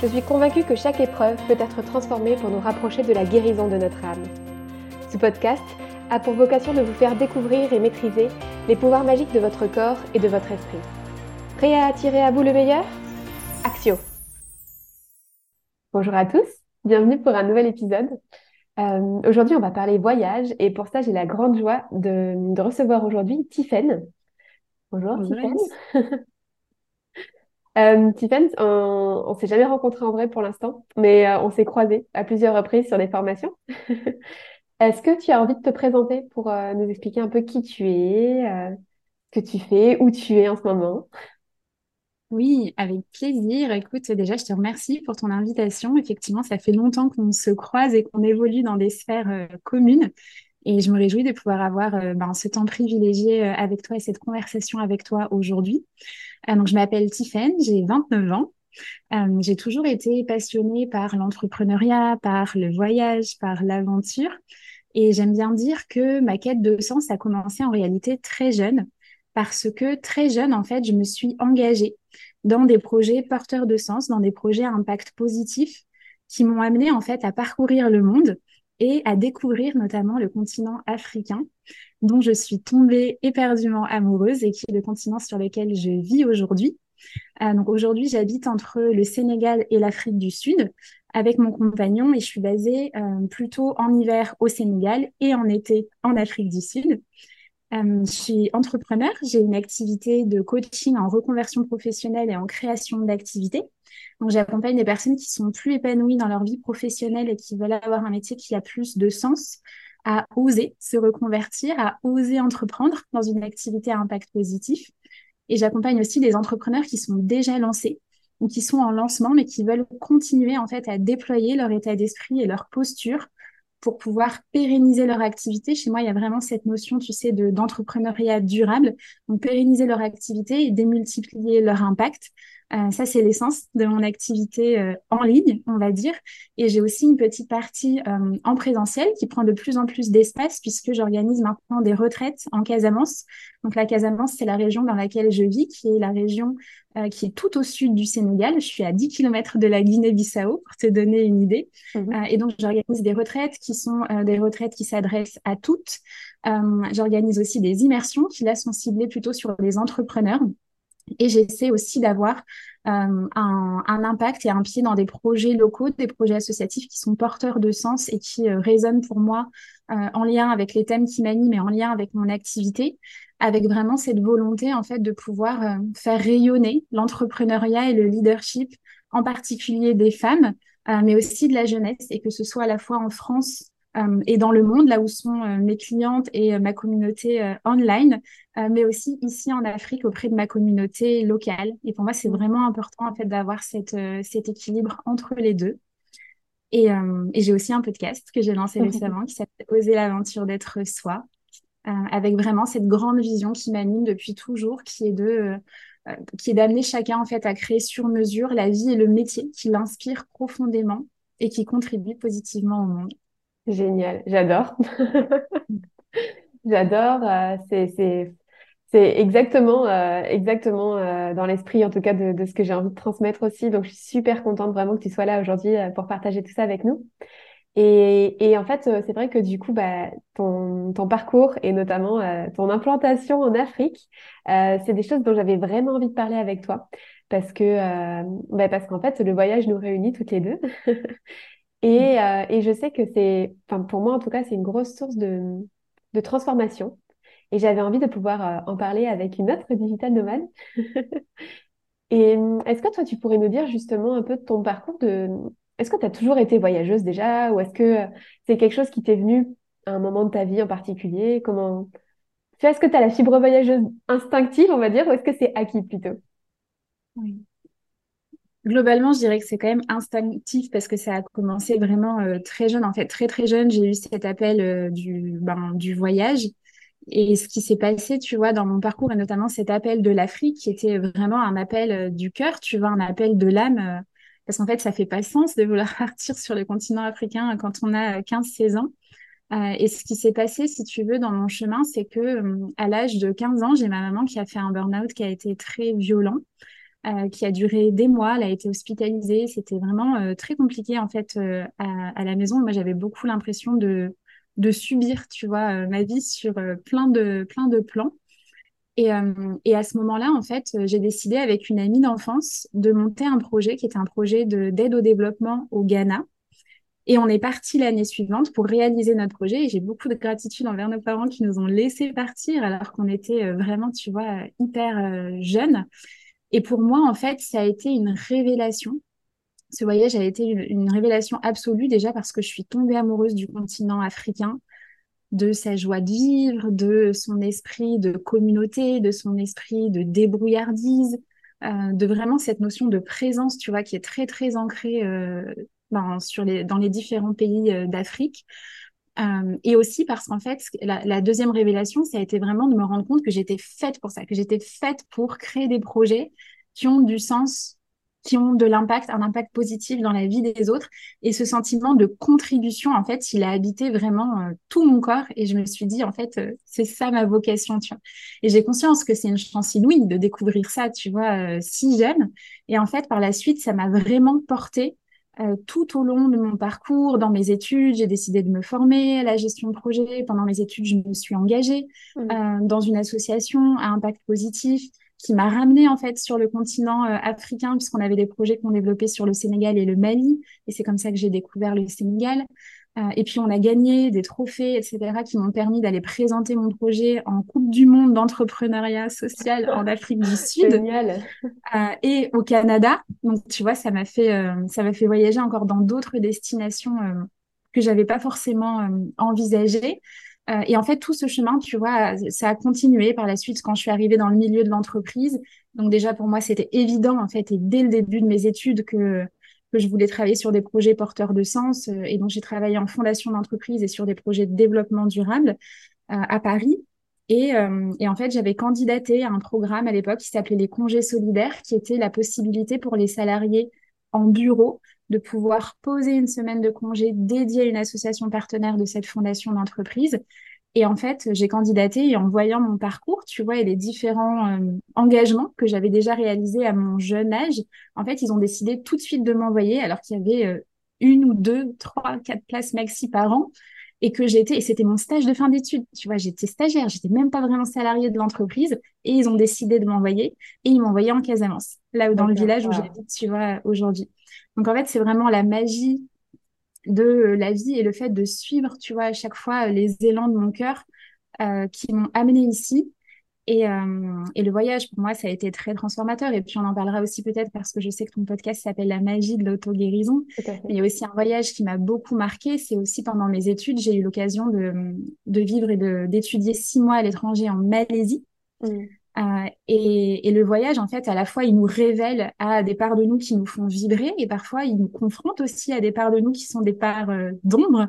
Je suis convaincue que chaque épreuve peut être transformée pour nous rapprocher de la guérison de notre âme. Ce podcast a pour vocation de vous faire découvrir et maîtriser les pouvoirs magiques de votre corps et de votre esprit. Prêt à attirer à vous le meilleur? Axio Bonjour à tous, bienvenue pour un nouvel épisode. Euh, aujourd'hui, on va parler voyage et pour ça, j'ai la grande joie de, recevoir aujourd'hui Tiffaine. Bonjour, Bonjour Euh, on, on s'est jamais rencontrés en vrai pour l'instant, mais euh, on s'est croisés à plusieurs reprises sur des formations. Est-ce que tu as envie de te présenter pour euh, nous expliquer un peu qui tu es, euh, ce que tu fais, où tu es en ce moment? Oui, avec plaisir. Écoute, déjà, je te remercie pour ton invitation. Effectivement, ça fait longtemps qu'on se croise et qu'on évolue dans des sphères communes. Et je me réjouis de pouvoir avoir ben, ce temps privilégié avec toi et cette conversation avec toi aujourd'hui. Euh, donc, je m'appelle Tiffaine, j'ai 29 ans. Euh, j'ai toujours été passionnée par l'entrepreneuriat, par le voyage, par l'aventure. Et j'aime bien dire que ma quête de sens a commencé en réalité très jeune, parce que très jeune, en fait, je me suis engagée dans des projets porteurs de sens, dans des projets à impact positif, qui m'ont amené en fait à parcourir le monde et à découvrir notamment le continent africain, dont je suis tombée éperdument amoureuse et qui est le continent sur lequel je vis aujourd'hui. Euh, donc aujourd'hui, j'habite entre le Sénégal et l'Afrique du Sud avec mon compagnon et je suis basée euh, plutôt en hiver au Sénégal et en été en Afrique du Sud. Euh, je suis entrepreneur, j'ai une activité de coaching en reconversion professionnelle et en création d'activités. Donc j'accompagne des personnes qui sont plus épanouies dans leur vie professionnelle et qui veulent avoir un métier qui a plus de sens, à oser se reconvertir, à oser entreprendre dans une activité à impact positif. Et j'accompagne aussi des entrepreneurs qui sont déjà lancés ou qui sont en lancement mais qui veulent continuer en fait à déployer leur état d'esprit et leur posture pour pouvoir pérenniser leur activité. Chez moi, il y a vraiment cette notion, tu sais, de d'entrepreneuriat durable. Donc, pérenniser leur activité et démultiplier leur impact. Euh, ça, c'est l'essence de mon activité euh, en ligne, on va dire. Et j'ai aussi une petite partie euh, en présentiel qui prend de plus en plus d'espace puisque j'organise maintenant des retraites en Casamance. Donc la Casamance, c'est la région dans laquelle je vis, qui est la région qui est tout au sud du Sénégal. Je suis à 10 km de la Guinée-Bissau, pour te donner une idée. Mmh et donc j'organise des retraites qui sont des retraites qui s'adressent à toutes. j'organise aussi des immersions qui là sont ciblées plutôt sur les entrepreneurs. Et j'essaie aussi d'avoir euh, un, impact et un pied dans des projets locaux, des projets associatifs qui sont porteurs de sens et qui euh, résonnent pour moi euh, en lien avec les thèmes qui m'animent et en lien avec mon activité, avec vraiment cette volonté en fait de pouvoir faire rayonner l'entrepreneuriat et le leadership, en particulier des femmes, mais aussi de la jeunesse, et que ce soit à la fois en France et dans le monde, là où sont euh, mes clientes et euh, ma communauté online, mais aussi ici en Afrique auprès de ma communauté locale. Et pour moi, c'est vraiment important en fait d'avoir cette, cet équilibre entre les deux. Et, et j'ai aussi un podcast que j'ai lancé récemment qui s'appelle Oser l'aventure d'être soi, avec vraiment cette grande vision qui m'anime depuis toujours, qui est de qui est d'amener chacun en fait à créer sur mesure la vie et le métier qui l'inspire profondément et qui contribue positivement au monde. Génial, j'adore. J'adore. Euh, c'est, exactement, euh, exactement euh, dans l'esprit, en tout cas, de, de ce que j'ai envie de transmettre aussi. Donc, je suis super contente vraiment que tu sois là aujourd'hui pour partager tout ça avec nous. Et, et en fait, c'est vrai que du coup, bah, ton, ton parcours et notamment ton implantation en Afrique, c'est des choses dont j'avais vraiment envie de parler avec toi parce que bah, parce qu'en fait, le voyage nous réunit toutes les deux. Et, euh, et je sais que c'est, enfin pour moi en tout cas, c'est une grosse source de, de transformation. Et j'avais envie de pouvoir euh, en parler avec une autre digital nomade. Et est-ce que toi, tu pourrais nous dire justement un peu de ton parcours de... Est-ce que tu as toujours été voyageuse déjà ou est-ce que c'est quelque chose qui t'est venu à un moment de ta vie en particulier? Comment... Est-ce que tu as la fibre voyageuse instinctive, on va dire, ou est-ce que c'est acquis plutôt? Oui. Globalement, je dirais que c'est quand même instinctif parce que ça a commencé vraiment euh, très jeune. En fait, très très jeune, j'ai eu cet appel euh, du, ben, du voyage. Et ce qui s'est passé, tu vois, dans mon parcours, et notamment cet appel de l'Afrique, qui était vraiment un appel euh, du cœur, tu vois, un appel de l'âme, parce qu'en fait, ça fait pas sens de vouloir partir sur le continent africain quand on a 15-16 ans. et ce qui s'est passé, si tu veux, dans mon chemin, c'est que à l'âge de 15 ans, j'ai ma maman qui a fait un burn-out qui a été très violent. Euh, qui a duré des mois. Elle a été hospitalisée. C'était vraiment euh, très compliqué en fait euh, à, la maison. Moi, j'avais beaucoup l'impression de, subir, tu vois, ma vie sur plein de plans. Et, et à ce moment-là, en fait, j'ai décidé avec une amie d'enfance de monter un projet qui était un projet d'aide au développement au Ghana. Et on est parti l'année suivante pour réaliser notre projet. Et j'ai beaucoup de gratitude envers nos parents qui nous ont laissé partir alors qu'on était vraiment, tu vois, hyper jeunes. Et pour moi, en fait, ça a été une révélation. Ce voyage a été une, révélation absolue déjà parce que je suis tombée amoureuse du continent africain, de sa joie de vivre, de son esprit de communauté, de son esprit de débrouillardise, euh, de vraiment cette notion de présence, tu vois, qui est très très ancrée euh, dans les différents pays euh, d'Afrique. Euh, et aussi parce qu'en fait, la, deuxième révélation, ça a été vraiment de me rendre compte que j'étais faite pour ça, que j'étais faite pour créer des projets qui ont du sens, qui ont de l'impact, un impact positif dans la vie des autres. Et ce sentiment de contribution, en fait, il a habité vraiment euh, tout mon corps. Et je me suis dit, en fait, euh, c'est ça ma vocation. Et j'ai conscience que c'est une chance inouïe de découvrir ça, tu vois, si jeune. Et en fait, par la suite, ça m'a vraiment portée euh, tout au long de mon parcours, dans mes études, j'ai décidé de me former à la gestion de projet. Pendant mes études, je me suis engagée mmh. euh, dans une association à impact positif qui m'a ramenée en fait sur le continent euh, africain puisqu'on avait des projets qu'on développait sur le Sénégal et le Mali. Et c'est comme ça que j'ai découvert le Sénégal. Euh, et puis on a gagné des trophées, etc., qui m'ont permis d'aller présenter mon projet en Coupe du Monde d'entrepreneuriat social en Afrique du Sud Génial. Euh, et au Canada. Donc tu vois, ça m'a fait euh, ça m'a fait voyager encore dans d'autres destinations que j'avais pas forcément envisagées. et en fait, tout ce chemin, tu vois, ça a continué par la suite quand je suis arrivée dans le milieu de l'entreprise. Donc déjà pour moi, c'était évident en fait, et dès le début de mes études que que je voulais travailler sur des projets porteurs de sens. Euh, et donc, j'ai travaillé en fondation d'entreprise et sur des projets de développement durable euh, à Paris. Et, euh, et, en fait, j'avais candidaté à un programme à l'époque qui s'appelait les congés solidaires, qui était la possibilité pour les salariés en bureau de pouvoir poser une semaine de congé dédiée à une association partenaire de cette fondation d'entreprise et en fait, j'ai candidaté et en voyant mon parcours, tu vois, et les différents euh, engagements que j'avais déjà réalisés à mon jeune âge, en fait, ils ont décidé tout de suite de m'envoyer alors qu'il y avait euh, une ou deux, trois, quatre places maxi par an et que j'étais, et c'était mon stage de fin d'études, tu vois, j'étais stagiaire, j'étais même pas vraiment salariée de l'entreprise et ils ont décidé de m'envoyer et ils m'ont envoyé en Casamance, là où dans le village où j'habite, tu vois, aujourd'hui. Donc en fait, c'est vraiment la magie de la vie et le fait de suivre, tu vois, à chaque fois les élans de mon cœur euh, qui m'ont amené ici. Et, euh, et, le voyage, pour moi, ça a été très transformateur. Et puis, on en parlera aussi peut-être parce que je sais que ton podcast s'appelle La magie de l'auto-guérison. Il y a aussi un voyage qui m'a beaucoup marqué. C'est aussi pendant mes études, j'ai eu l'occasion de, de vivre et d'étudier six mois à l'étranger en Malaisie. Mmh. Euh, et, le voyage, en fait, à la fois, il nous révèle à des parts de nous qui nous font vibrer et parfois, il nous confronte aussi à des parts de nous qui sont des parts euh, d'ombre.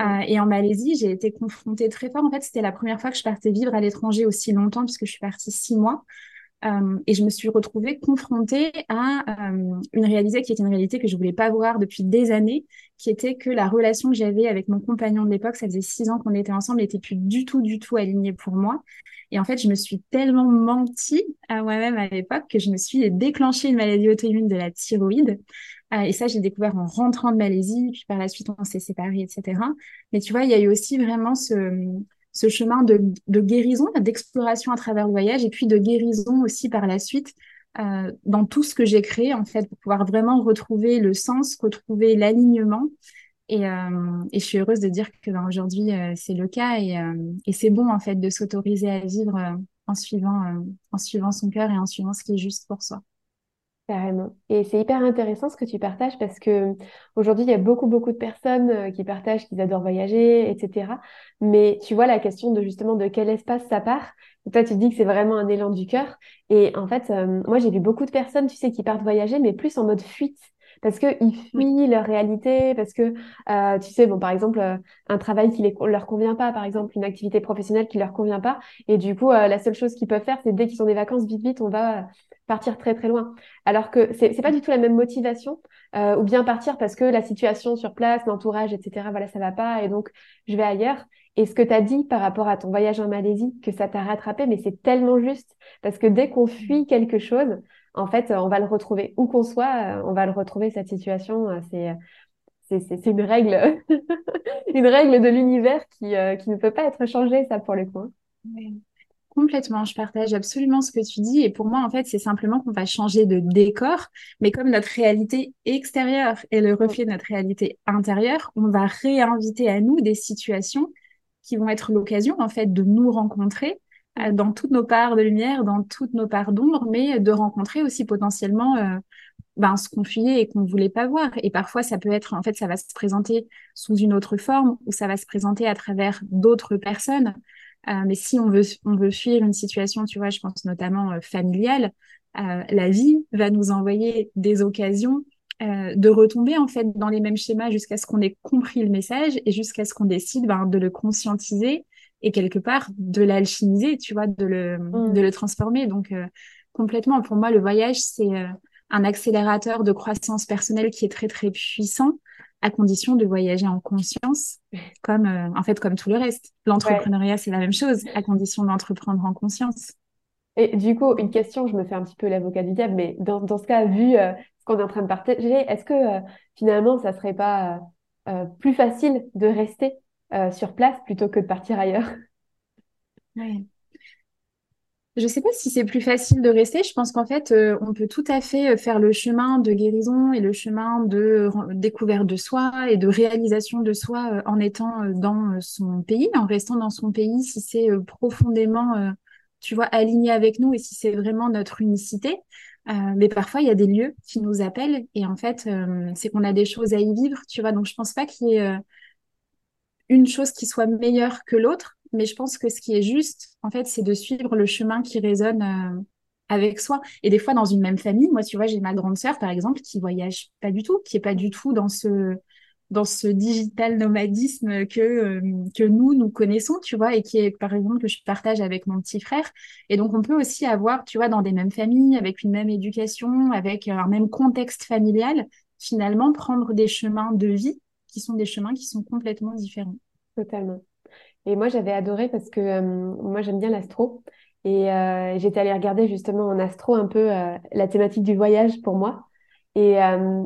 Euh, et en Malaisie, j'ai été confrontée très fort. En fait, c'était la première fois que je partais vivre à l'étranger aussi longtemps puisque je suis partie six mois. Euh, et je me suis retrouvée confrontée à euh, une réalité qui était une réalité que je voulais pas voir depuis des années, qui était que la relation que j'avais avec mon compagnon de l'époque, ça faisait six ans qu'on était ensemble, n'était plus du tout, du tout alignée pour moi. Et en fait, je me suis tellement menti à moi-même à l'époque que je me suis déclenché une maladie auto-immune de la thyroïde. Euh, et ça, j'ai découvert en rentrant de Malaisie, puis par la suite, on s'est séparés, etc. Mais tu vois, il y a eu aussi vraiment ce, ce chemin de, guérison, d'exploration à travers le voyage, et puis de guérison aussi par la suite euh, dans tout ce que j'ai créé, en fait, pour pouvoir vraiment retrouver le sens, retrouver l'alignement et, euh, je suis heureuse de dire que ben, aujourd'hui, euh, c'est le cas et, et c'est bon, en fait, de s'autoriser à vivre en, suivant, en suivant son cœur et en suivant ce qui est juste pour soi. Carrément. Et c'est hyper intéressant ce que tu partages parce que aujourd'hui, il y a beaucoup, beaucoup de personnes euh, qui partagent qu'ils adorent voyager, etc. Mais tu vois la question de justement de quel espace ça part. Et toi, tu dis que c'est vraiment un élan du cœur. Et en fait, euh, moi, j'ai vu beaucoup de personnes, tu sais, qui partent voyager, mais plus en mode fuite parce qu'ils fuient leur réalité, parce que, euh, tu sais, bon, par exemple, euh, un travail qui ne leur convient pas, par exemple, une activité professionnelle qui leur convient pas, et du coup, euh, la seule chose qu'ils peuvent faire, c'est dès qu'ils ont des vacances, vite, vite, on va partir très, très loin. Alors que c'est n'est pas du tout la même motivation, ou bien partir parce que la situation sur place, l'entourage, etc., voilà, ça va pas, et donc, je vais ailleurs. Et ce que tu as dit par rapport à ton voyage en Malaisie, que ça t'a rattrapé, mais c'est tellement juste, parce que dès qu'on fuit quelque chose, en fait, on va le retrouver. Où qu'on soit, euh, on va le retrouver, cette situation. Euh, c'est, c'est, une règle, une règle de l'univers qui, euh, qui ne peut pas être changée, ça, pour le coup. Hein. Complètement, je partage absolument ce que tu dis. Et pour moi, en fait, c'est simplement qu'on va changer de décor, mais comme notre réalité extérieure est le reflet de notre réalité intérieure, on va réinviter à nous des situations qui vont être l'occasion, en fait, de nous rencontrer euh, dans toutes nos parts de lumière, dans toutes nos parts d'ombre, mais de rencontrer aussi potentiellement euh, ben, ce qu'on fuyait et qu'on ne voulait pas voir. Et parfois, ça peut être, en fait, ça va se présenter sous une autre forme ou ça va se présenter à travers d'autres personnes. Euh, mais si on veut, on veut fuir une situation, tu vois, je pense notamment familiale, la vie va nous envoyer des occasions de retomber en fait dans les mêmes schémas jusqu'à ce qu'on ait compris le message et jusqu'à ce qu'on décide ben, de le conscientiser et quelque part de l'alchimiser, tu vois, de le, mm. de le transformer. Donc, euh, complètement, pour moi, le voyage, c'est euh, un accélérateur de croissance personnelle qui est très, très puissant à condition de voyager en conscience, comme, euh, en fait, comme tout le reste. L'entrepreneuriat, c'est la même chose, à condition d'entreprendre en conscience. Et du coup, une question, je me fais un petit peu l'avocat du diable, mais dans, dans ce cas, vu ce qu'on est en train de partager, est-ce que finalement, ça serait pas plus facile de rester euh, sur place plutôt que de partir ailleurs? Ouais. Je ne sais pas si c'est plus facile de rester. Je pense qu'en fait, euh, on peut tout à fait euh, faire le chemin de guérison et le chemin de découverte de soi et de réalisation de soi en étant dans son pays, en restant dans son pays, si c'est profondément, tu vois, aligné avec nous et si c'est vraiment notre unicité. mais parfois, il y a des lieux qui nous appellent et en fait, c'est qu'on a des choses à y vivre, tu vois. Donc, je pense pas qu'il y ait une chose qui soit meilleure que l'autre, mais je pense que ce qui est juste, en fait, c'est de suivre le chemin qui résonne euh, avec soi. Et des fois, dans une même famille, moi, tu vois, j'ai ma grande sœur, par exemple, qui voyage pas du tout, qui est pas du tout dans ce dans ce digital nomadisme que euh, que nous nous connaissons, tu vois, et qui est par exemple que je partage avec mon petit frère. Et donc on peut aussi avoir, tu vois, dans des mêmes familles, avec une même éducation, avec un même contexte familial, finalement prendre des chemins de vie qui sont des chemins qui sont complètement différents. Totalement. Et moi, j'avais adoré parce que euh, moi, j'aime bien l'astro. Et euh, j'étais allée regarder justement en astro un peu euh, la thématique du voyage pour moi. Et,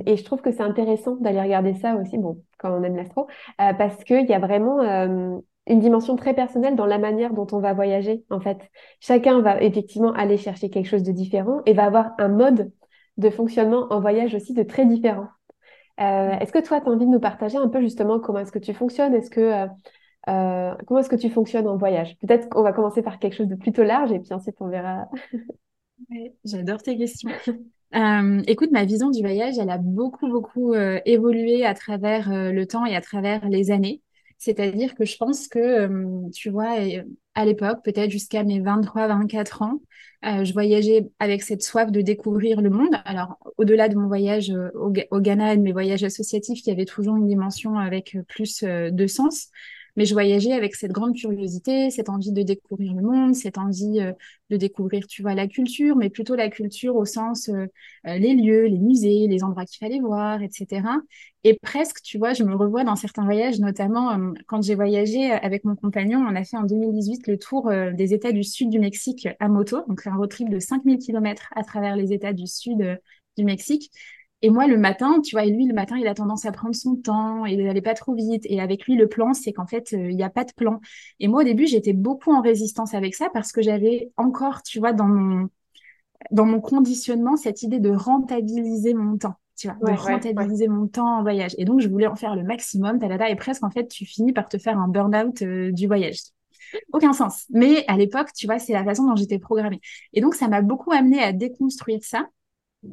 et je trouve que c'est intéressant d'aller regarder ça aussi, bon, quand on aime l'astro, parce qu'il y a vraiment une dimension très personnelle dans la manière dont on va voyager, en fait. Chacun va effectivement aller chercher quelque chose de différent et va avoir un mode de fonctionnement en voyage aussi de très différent. Euh, est-ce que toi, tu as envie de nous partager un peu justement comment est-ce que tu fonctionnes? Est-ce que euh, euh, comment est-ce que tu fonctionnes en voyage? Peut-être qu'on va commencer par quelque chose de plutôt large et puis ensuite on verra. J'adore tes questions. écoute, ma vision du voyage, elle a beaucoup, beaucoup évolué à travers le temps et à travers les années. C'est-à-dire que je pense que, tu vois, à l'époque, peut-être jusqu'à mes 23-24 ans, euh, je voyageais avec cette soif de découvrir le monde. Alors, au-delà de mon voyage euh, au, Ghana et de mes voyages associatifs qui avaient toujours une dimension avec euh, plus de sens, mais je voyageais avec cette grande curiosité, cette envie de découvrir le monde, cette envie euh, de découvrir, tu vois, la culture, mais plutôt la culture au sens euh, euh, les lieux, les musées, les endroits qu'il fallait voir, etc. Et presque, tu vois, je me revois dans certains voyages, notamment quand j'ai voyagé avec mon compagnon, on a fait en 2018 le tour des États du sud du Mexique à moto, donc un road trip de 5000 km à travers les États du sud du Mexique. Et moi, le matin, tu vois, et lui, le matin, il a tendance à prendre son temps et d'aller pas trop vite. Et avec lui, le plan, c'est qu'en fait, euh, il n'y a pas de plan. Et moi, au début, j'étais beaucoup en résistance avec ça parce que j'avais encore, tu vois, dans mon, dans mon conditionnement, cette idée de rentabiliser mon temps. Tu vois, de rentabiliser mon temps en voyage. Et donc, je voulais en faire le maximum, talada, et presque, en fait, tu finis par te faire un burn-out euh, du voyage. Aucun sens. Mais à l'époque, tu vois, c'est la façon dont j'étais programmée. Et donc, ça m'a beaucoup amené à déconstruire ça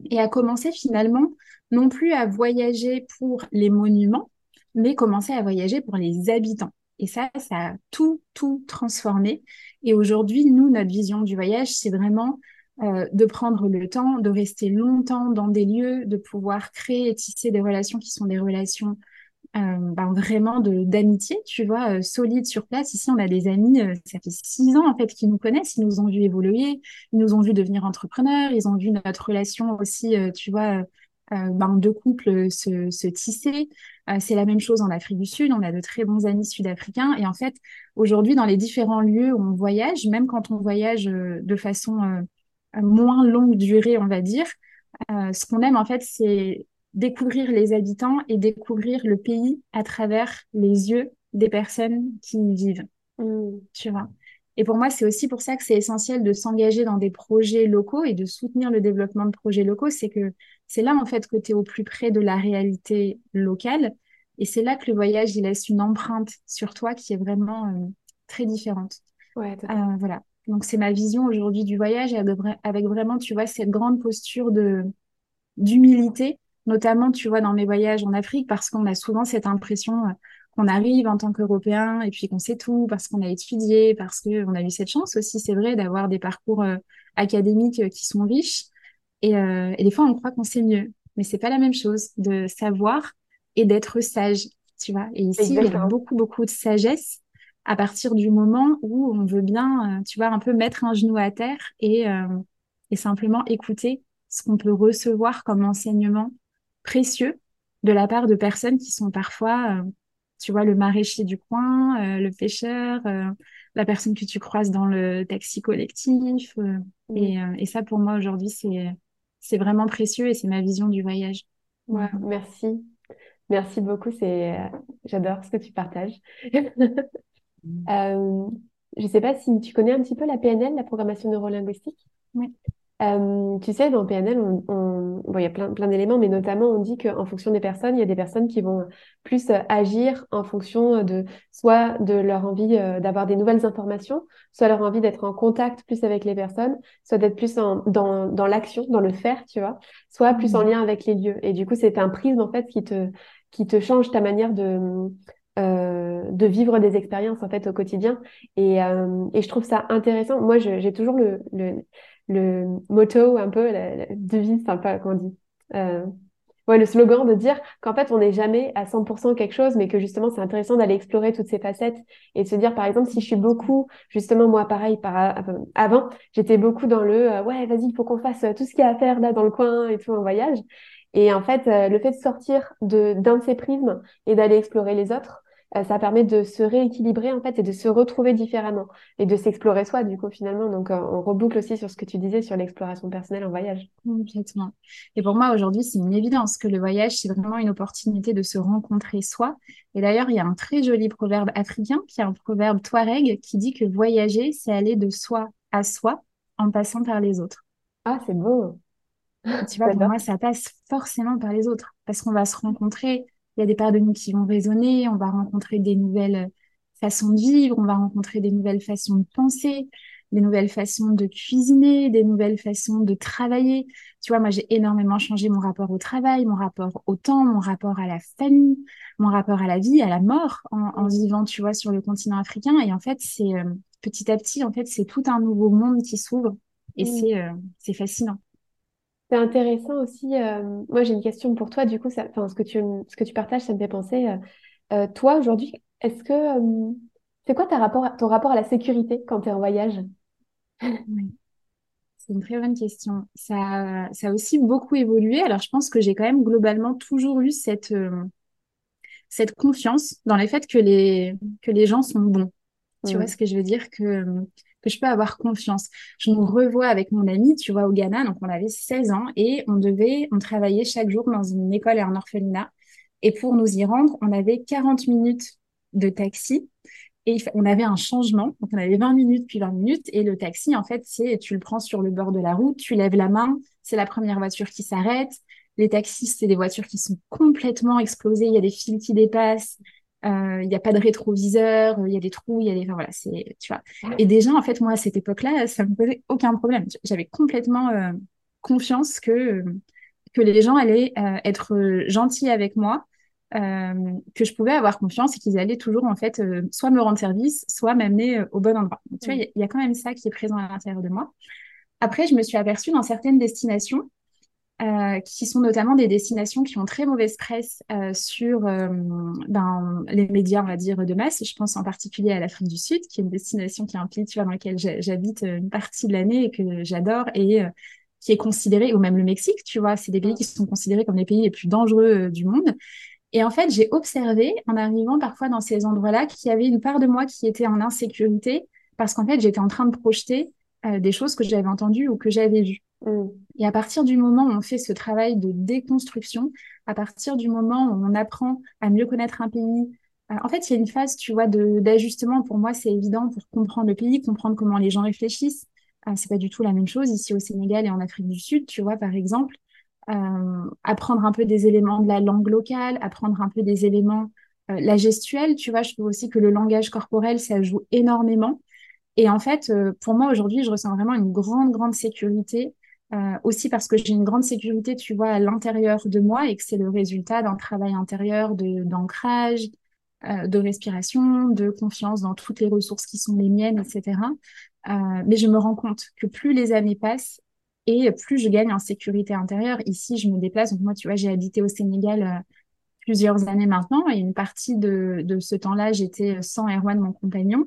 et à commencer finalement non plus à voyager pour les monuments, mais commencer à voyager pour les habitants. Et ça, ça a tout, tout transformé. Et aujourd'hui, nous, notre vision du voyage, c'est vraiment euh, de prendre le temps, de rester longtemps dans des lieux, de pouvoir créer et tisser des relations qui sont des relations ben vraiment d'amitié, tu vois, euh, solide sur place. Ici, on a des amis, euh, ça fait six ans en fait, qui nous connaissent, ils nous ont vu évoluer, ils nous ont vu devenir entrepreneurs, ils ont vu notre relation aussi, tu vois, ben, de couple se, se tisser. c'est la même chose en Afrique du Sud, on a de très bons amis sud-africains. Et en fait, aujourd'hui, dans les différents lieux où on voyage, même quand on voyage de façon moins longue durée, on va dire, ce qu'on aime en fait, c'est découvrir les habitants et découvrir le pays à travers les yeux des personnes qui y vivent. Mm. Tu vois. Et pour moi, c'est aussi pour ça que c'est essentiel de s'engager dans des projets locaux et de soutenir le développement de projets locaux. C'est que c'est là, en fait, que tu es au plus près de la réalité locale. Et c'est là que le voyage, il laisse une empreinte sur toi qui est vraiment euh, très différente. Ouais, euh, voilà. Donc, c'est ma vision aujourd'hui du voyage avec vraiment, tu vois, cette grande posture de d'humilité notamment, tu vois, dans mes voyages en Afrique, parce qu'on a souvent cette impression euh, qu'on arrive en tant qu'Européen et puis qu'on sait tout, parce qu'on a étudié, parce qu'on a eu cette chance aussi, c'est vrai, d'avoir des parcours euh, académiques euh, qui sont riches. Et, et, des fois, on croit qu'on sait mieux. Mais c'est pas la même chose de savoir et d'être sage, tu vois. Et ici, il y a beaucoup, beaucoup de sagesse à partir du moment où on veut bien, tu vois, un peu mettre un genou à terre et, et simplement écouter ce qu'on peut recevoir comme enseignement précieux de la part de personnes qui sont parfois, euh, tu vois, le maraîcher du coin, euh, le pêcheur, euh, la personne que tu croises dans le taxi collectif. Mm. Et, et, ça, pour moi, aujourd'hui, c'est, c'est vraiment précieux et c'est ma vision du voyage. Ouais, merci. Merci beaucoup. C'est, j'adore ce que tu partages. Mm. je ne sais pas si tu connais un petit peu la PNL, la programmation neurolinguistique? Oui. Euh, tu sais, dans PNL, on, on... Bon, il y a plein, plein d'éléments, mais notamment, on dit qu'en fonction des personnes, il y a des personnes qui vont plus euh, agir en fonction de soit de leur envie euh, d'avoir des nouvelles informations, soit leur envie d'être en contact plus avec les personnes, soit d'être plus en, dans, dans l'action, dans le faire, tu vois, soit plus en mmh. lien avec les lieux. Et du coup, c'est un prisme, en fait, qui te, qui te change ta manière de, euh, de vivre des expériences en fait au quotidien et, euh, et je trouve ça intéressant moi j'ai toujours le, le, le motto un peu, la, devise, enfin pas comment on dit, euh, ouais, le slogan de dire qu'en fait on n'est jamais à 100% quelque chose, mais que justement c'est intéressant d'aller explorer toutes ces facettes et de se dire par exemple si je suis beaucoup, justement moi pareil, par, avant j'étais beaucoup dans le euh, ouais vas-y il faut qu'on fasse tout ce qu'il y a à faire là dans le coin et tout en voyage. Et en fait, euh, le fait de sortir de d'un de ces prismes et d'aller explorer les autres, euh, ça permet de se rééquilibrer en fait et de se retrouver différemment et de s'explorer soi du coup finalement. Donc euh, on reboucle aussi sur ce que tu disais sur l'exploration personnelle en voyage. Complètement. Et pour moi aujourd'hui c'est une évidence que le voyage c'est vraiment une opportunité de se rencontrer soi. Et d'ailleurs il y a un très joli proverbe africain qui est un proverbe touareg qui dit que voyager c'est aller de soi à soi en passant par les autres. Ah c'est beau. tu vois, pour moi, ça passe forcément par les autres parce qu'on va se rencontrer il y a des parts de nous qui vont résonner, on va rencontrer des nouvelles façons de vivre, on va rencontrer des nouvelles façons de penser, des nouvelles façons de cuisiner, des nouvelles façons de travailler. Tu vois, moi, j'ai énormément changé mon rapport au travail, mon rapport au temps, mon rapport à la famille, mon rapport à la vie, à la mort en, vivant, tu vois, sur le continent africain. Et en fait, c'est euh, petit à petit, en fait, c'est tout un nouveau monde qui s'ouvre et c'est euh, c'est fascinant. C'est intéressant aussi. Euh, moi, j'ai une question pour toi. Du coup, ça, ce que tu, ce que tu partages, ça me fait penser. Euh, euh, toi, aujourd'hui, est-ce que c'est quoi ta rapport, ton rapport à la sécurité quand tu es en voyage? C'est une très bonne question. Ça, ça a aussi beaucoup évolué. Alors, je pense que j'ai quand même globalement toujours eu cette, cette confiance dans le fait que les, que les gens sont bons. Tu vois ce que je veux dire? Que que je peux avoir confiance. Je nous revois avec mon ami, tu vois, au Ghana, donc on avait 16 ans et on devait, on travaillait chaque jour dans une école et un orphelinat. Et pour nous y rendre, on avait 40 minutes de taxi et on avait un changement. Donc on avait 20 minutes puis 20 minutes et le taxi, en fait, c'est tu le prends sur le bord de la route, tu lèves la main, c'est la première voiture qui s'arrête. Les taxis, c'est des voitures qui sont complètement explosées, il y a des fils qui dépassent, il n'y a pas de rétroviseur, il y a des trous, il y a des, enfin, voilà, c'est, tu vois. Et déjà, en fait, moi, à cette époque-là, ça me posait aucun problème. J'avais complètement euh, confiance que, que les gens allaient être gentils avec moi, que je pouvais avoir confiance et qu'ils allaient toujours en fait soit me rendre service, soit m'amener au bon endroit. tu vois, il y, a quand même ça qui est présent à l'intérieur de moi. Après, je me suis aperçue dans certaines destinations euh, qui sont notamment des destinations qui ont très mauvaise presse euh, sur euh, ben, les médias, on va dire, de masse. Je pense en particulier à l'Afrique du Sud, qui est une destination qui est un pays tu vois, dans lequel j'habite une partie de l'année et que j'adore et qui est considéré, ou même le Mexique, tu vois, c'est des pays qui sont considérés comme les pays les plus dangereux du monde. Et en fait, j'ai observé, en arrivant parfois dans ces endroits-là, qu'il y avait une part de moi qui était en insécurité parce qu'en fait, j'étais en train de projeter des choses que j'avais entendues ou que j'avais vues. Mm. Et à partir du moment où on fait ce travail de déconstruction, à partir du moment où on apprend à mieux connaître un pays, euh, en fait, il y a une phase, tu vois, d'ajustement. Pour moi, c'est évident pour comprendre le pays, comprendre comment les gens réfléchissent. Euh, c'est pas du tout la même chose ici au Sénégal et en Afrique du Sud, tu vois, par exemple. Euh, apprendre un peu des éléments de la langue locale, apprendre un peu des éléments, euh, la gestuelle, tu vois, je trouve aussi que le langage corporel, ça joue énormément. Et en fait, pour moi, aujourd'hui, je ressens vraiment une grande, grande sécurité euh, aussi parce que j'ai une grande sécurité, tu vois, à l'intérieur de moi et que c'est le résultat d'un travail intérieur d'ancrage, euh, de respiration, de confiance dans toutes les ressources qui sont les miennes, etc. Euh, mais je me rends compte que plus les années passent et plus je gagne en sécurité intérieure. Ici, je me déplace. Donc moi, tu vois, j'ai habité au Sénégal euh, plusieurs années maintenant et une partie de, de ce temps-là, j'étais sans Erwan, mon compagnon.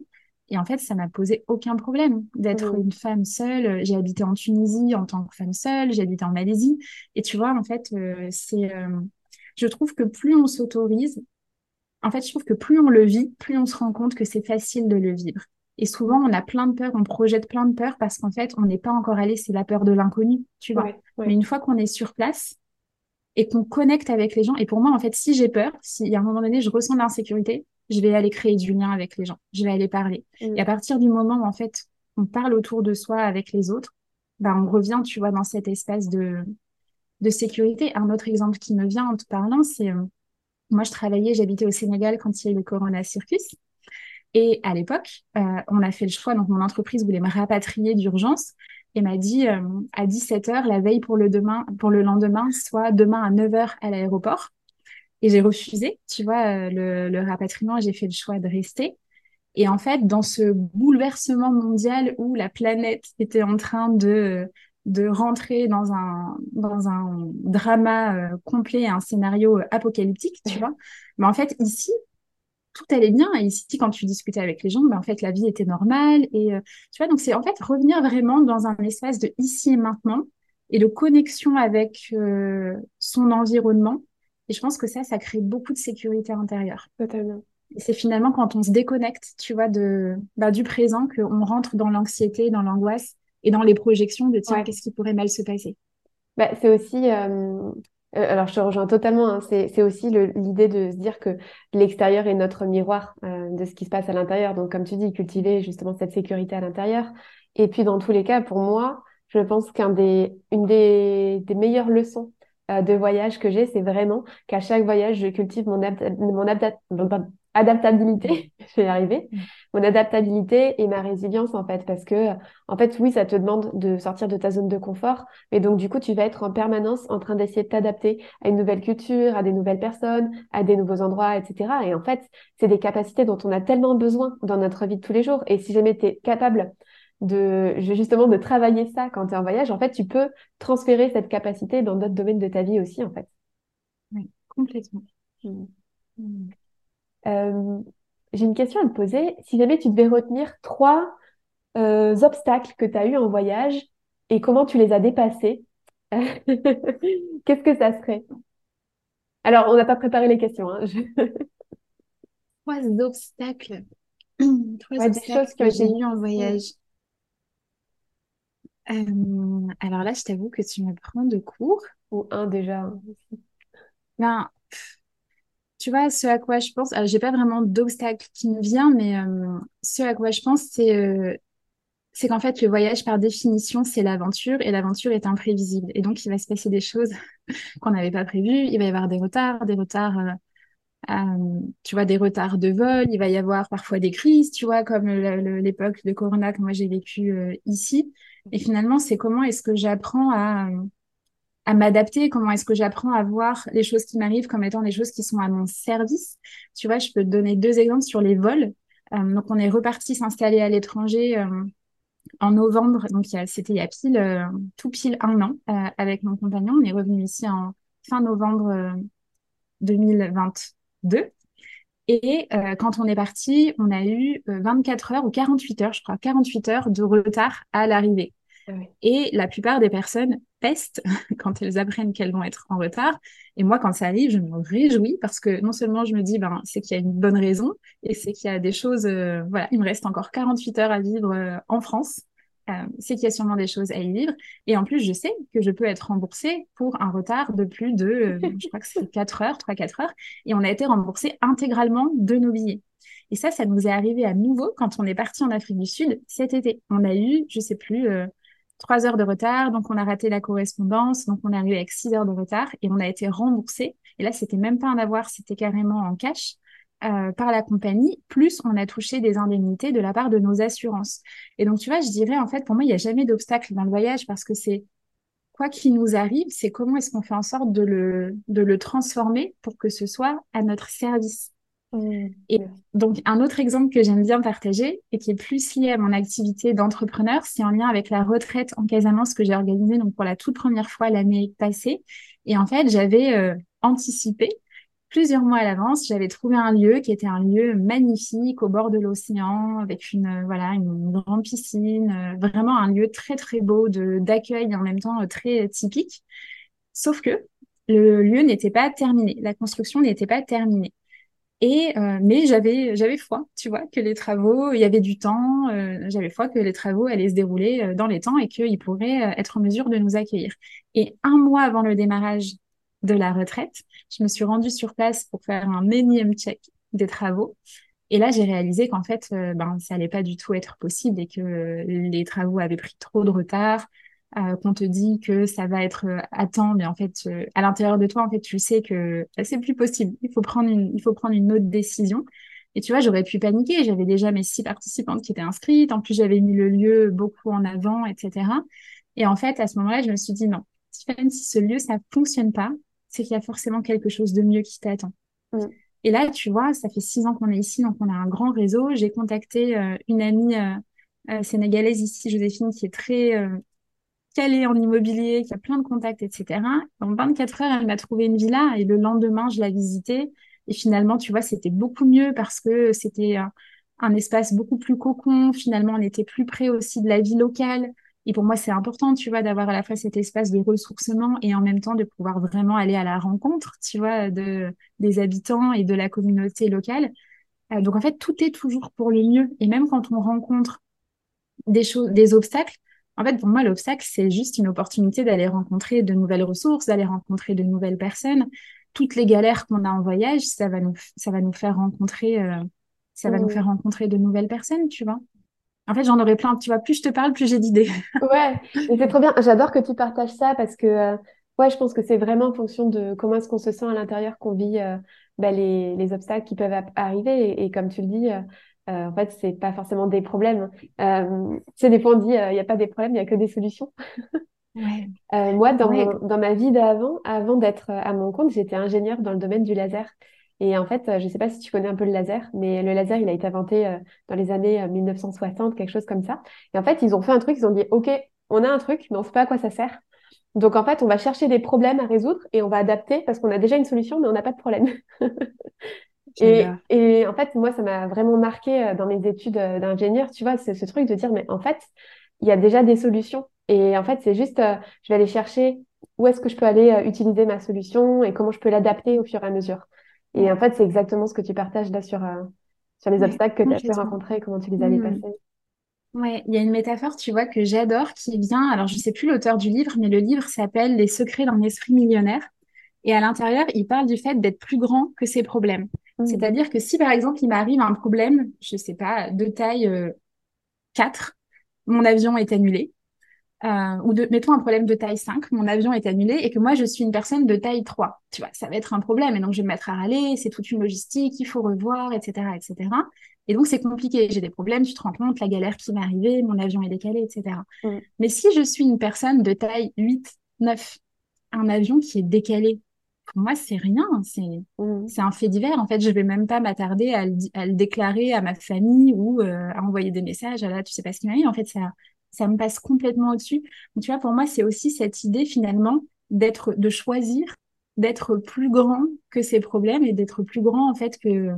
Et en fait, ça m'a posé aucun problème d'être mmh. une femme seule. J'ai habité en Tunisie en tant que femme seule, j'ai habité en Malaisie. Et tu vois, en fait, euh, c'est, euh, je trouve que plus on s'autorise, en fait, je trouve que plus on le vit, plus on se rend compte que c'est facile de le vivre. Et souvent, on a plein de peurs, on projette plein de peurs parce qu'en fait, on n'est pas encore allé, c'est la peur de l'inconnu, tu vois. Mais une fois qu'on est sur place et qu'on connecte avec les gens, et pour moi, en fait, si j'ai peur, si à un moment donné, je ressens de l'insécurité, je vais aller créer du lien avec les gens, je vais aller parler. Et à mm. partir du moment où en fait on parle autour de soi avec les autres, bah on revient, tu vois, dans cet espace de de sécurité. Un autre exemple qui me vient en te parlant, c'est euh, moi je travaillais, j'habitais au Sénégal quand il y a eu le Corona Circus. Et à l'époque, euh, on a fait le choix, donc mon entreprise voulait me rapatrier d'urgence et m'a dit euh, à 17h la veille pour le demain, pour le lendemain, soit demain à 9h à l'aéroport. Et j'ai refusé, tu vois, euh, le, rapatriement, j'ai fait le choix de rester. Et en fait, dans ce bouleversement mondial où la planète était en train de, de rentrer dans un, dans un drama euh, complet, un scénario euh, apocalyptique, tu vois, mais en fait, ici, tout allait bien. Et ici, quand tu discutais avec les gens, ben, en fait, la vie était normale. Et tu vois, donc c'est en fait revenir vraiment dans un espace de ici et maintenant et de connexion avec son environnement et je pense que ça, ça crée beaucoup de sécurité intérieure. Totalement. Et c'est finalement quand on se déconnecte, tu vois, de, bah, du présent, qu'on rentre dans l'anxiété, dans l'angoisse et dans les projections de tiens, qu'est-ce qui pourrait mal se passer? Bah, c'est aussi, euh, euh, alors je te rejoins totalement, hein, c'est aussi l'idée de se dire que l'extérieur est notre miroir euh, de ce qui se passe à l'intérieur. Donc, comme tu dis, cultiver justement cette sécurité à l'intérieur. Et puis, dans tous les cas, pour moi, je pense qu'une des, des, des meilleures leçons de voyage que j'ai, c'est vraiment qu'à chaque voyage, je cultive mon, mon adaptabilité, je vais y arriver, mm. mon adaptabilité et ma résilience en fait, parce que en fait, oui, ça te demande de sortir de ta zone de confort, mais donc du coup, tu vas être en permanence en train d'essayer de t'adapter à une nouvelle culture, à des nouvelles personnes, à des nouveaux endroits, etc. Et en fait, c'est des capacités dont on a tellement besoin dans notre vie de tous les jours. Et si jamais tu es capable de justement de travailler ça quand tu es en voyage, en fait, tu peux transférer cette capacité dans d'autres domaines de ta vie aussi, en fait. Oui, complètement. Hmm. Hmm. Euh, j'ai une question à te poser. Si jamais tu devais retenir trois euh, obstacles que tu as eu en voyage et comment tu les as dépassés, qu'est-ce que ça serait? Alors, on n'a pas préparé les questions. Hein. Trois obstacles. Trois obstacles que j'ai eu en voyage. Euh, alors là, je t'avoue que tu me prends de court. Ou un déjà. Ben, tu vois, ce à quoi je pense, alors j'ai pas vraiment d'obstacle qui me vient, mais euh, ce à quoi je pense, c'est euh, c'est qu'en fait, le voyage, par définition, c'est l'aventure, et l'aventure est imprévisible. Et donc, il va se passer des choses qu'on n'avait pas prévues. Il va y avoir des retards, des retards, tu vois, des retards de vol. Il va y avoir parfois des crises, tu vois, comme l'époque de Corona que moi j'ai vécu ici. Et finalement, c'est comment est-ce que j'apprends à, à m'adapter, comment est-ce que j'apprends à voir les choses qui m'arrivent comme étant des choses qui sont à mon service. Tu vois, je peux te donner deux exemples sur les vols. Euh, donc, on est reparti s'installer à l'étranger euh, en novembre. Donc, c'était il y a pile, euh, tout pile un an avec mon compagnon. On est revenu ici en fin novembre 2022. Et quand on est parti, on a eu 24 heures ou 48 heures, je crois, 48 heures de retard à l'arrivée. Ah Et la plupart des personnes pestent quand elles apprennent qu'elles vont être en retard. Et moi, quand ça arrive, je me réjouis parce que non seulement je me dis, ben, c'est qu'il y a une bonne raison et c'est qu'il y a des choses, euh, voilà, il me reste encore 48 heures à vivre euh, en France. Euh, c'est qu'il y a sûrement des choses à y vivre. Et en plus, je sais que je peux être remboursée pour un retard de plus de, je crois que c'est 4 heures, 3-4 heures. Et on a été remboursé intégralement de nos billets. Et ça, ça nous est arrivé à nouveau quand on est parti en Afrique du Sud cet été. On a eu, je sais plus, trois heures de retard, donc on a raté la correspondance, donc on est arrivé avec six heures de retard et on a été remboursé. Et là, c'était même pas un avoir, c'était carrément en cash euh, par la compagnie. Plus on a touché des indemnités de la part de nos assurances. Et donc, tu vois, je dirais en fait, pour moi, il n'y a jamais d'obstacle dans le voyage parce que c'est quoi qu'il nous arrive, c'est comment est-ce qu'on fait en sorte de le, de le transformer pour que ce soit à notre service. Mmh. Et donc, un autre exemple que j'aime bien partager et qui est plus lié à mon activité d'entrepreneur, c'est en lien avec la retraite en Casamance que j'ai organisée donc pour la toute première fois l'année passée. Et en fait, j'avais euh, anticipé plusieurs mois à l'avance, j'avais trouvé un lieu qui était un lieu magnifique au bord de l'océan avec une euh, voilà une grande piscine, euh, vraiment un lieu très très beau de d'accueil et en même temps très typique. Sauf que le lieu n'était pas terminé, la construction n'était pas terminée. Et euh, mais j'avais j'avais foi, tu vois, que les travaux, il y avait du temps, euh, j'avais foi que les travaux allaient se dérouler euh, dans les temps et qu'ils pourraient être en mesure de nous accueillir. Et un mois avant le démarrage de la retraite, je me suis rendue sur place pour faire un énième check des travaux. Et là, j'ai réalisé qu'en fait, ben, ça allait pas du tout être possible et que les travaux avaient pris trop de retard, euh, qu'on te dit que ça va être euh, à temps, mais en fait, euh, à l'intérieur de toi, en fait, tu sais que c'est plus possible. Il faut prendre une, il faut prendre une autre décision. Et tu vois, j'aurais pu paniquer. J'avais déjà mes six participantes qui étaient inscrites. En plus, j'avais mis le lieu beaucoup en avant, etc. Et en fait, à ce moment-là, je me suis dit non, si ce lieu, ça fonctionne pas, c'est qu'il y a forcément quelque chose de mieux qui t'attend. Mm. Et là, tu vois, ça fait six ans qu'on est ici, donc on a un grand réseau. J'ai contacté une amie sénégalaise ici, Joséphine, qui est très calée en immobilier, qui a plein de contacts, etc. En 24 heures, elle m'a trouvé une villa et le lendemain, je l'ai visitée. Et finalement, tu vois, c'était beaucoup mieux parce que c'était un, espace beaucoup plus cocon. Finalement, on était plus près aussi de la vie locale. Et pour moi, c'est important, tu vois, d'avoir à la fois cet espace de ressourcement et en même temps de pouvoir vraiment aller à la rencontre, tu vois, de, des habitants et de la communauté locale. Euh, donc, en fait, tout est toujours pour le mieux. Et même quand on rencontre des choses, des obstacles, en fait, pour moi, l'obstacle, c'est juste une opportunité d'aller rencontrer de nouvelles ressources, d'aller rencontrer de nouvelles personnes. Toutes les galères qu'on a en voyage, ça va nous, ça va nous faire rencontrer, euh, ça va nous faire rencontrer de nouvelles personnes, tu vois. En fait, j'en aurais plein. Tu vois, plus je te parle, plus j'ai d'idées. ouais, c'est trop bien. J'adore que tu partages ça parce que, euh, ouais, je pense que c'est vraiment en fonction de comment est-ce qu'on se sent à l'intérieur qu'on vit euh, bah, les, les, obstacles qui peuvent arriver. Et, comme tu le dis, euh, en fait, c'est pas forcément des problèmes. Tu sais, des fois, on dit, il n'y a pas des problèmes, il n'y a que des solutions. Ouais. Moi, dans, dans ma vie d'avant, avant, d'être à mon compte, j'étais ingénieure dans le domaine du laser. Et en fait, je ne sais pas si tu connais un peu le laser, mais le laser, il a été inventé dans les années 1960, quelque chose comme ça. Et en fait, ils ont fait un truc, ils ont dit, OK, on a un truc, mais on ne sait pas à quoi ça sert. Donc, en fait, on va chercher des problèmes à résoudre et on va adapter parce qu'on a déjà une solution, mais on n'a pas de problème. Et, et, en fait, moi, ça m'a vraiment marqué euh, dans mes études euh, d'ingénieur, tu vois, c'est ce truc de dire, mais en fait, il y a déjà des solutions. Et en fait, c'est juste, euh, je vais aller chercher où est-ce que je peux aller utiliser ma solution et comment je peux l'adapter au fur et à mesure. Et en fait, c'est exactement ce que tu partages là sur, sur les obstacles que tu as pu rencontrer, comment tu les avais mmh. passés. Ouais, il y a une métaphore, tu vois, que j'adore, qui vient, alors je sais plus l'auteur du livre, mais le livre s'appelle Les secrets d'un esprit millionnaire. Et à l'intérieur, il parle du fait d'être plus grand que ses problèmes. Mmh. C'est-à-dire que si par exemple il m'arrive un problème, je sais pas, de taille 4, euh, mon avion est annulé. Euh, ou de, mettons un problème de taille 5, mon avion est annulé et que moi je suis une personne de taille 3. Tu vois, ça va être un problème et donc je vais me mettre à râler, c'est toute une logistique, il faut revoir, etc., etc. Et donc c'est compliqué, j'ai des problèmes, tu te rends compte, la galère qui m'est arrivée, mon avion est décalé, etc. Mmh. Mais si je suis une personne de taille 8, 9, un avion qui est décalé. Pour moi, c'est rien, c'est Mm. c'est un fait divers. En fait, je vais même pas m'attarder à, le à déclarer à ma famille ou euh, à envoyer des messages. Ah là, tu sais pas ce qui m'arrive. En fait, ça, ça me passe complètement au-dessus. Tu vois, pour moi, c'est aussi cette idée finalement d'être, de choisir, d'être plus grand que ces problèmes et d'être plus grand en fait que,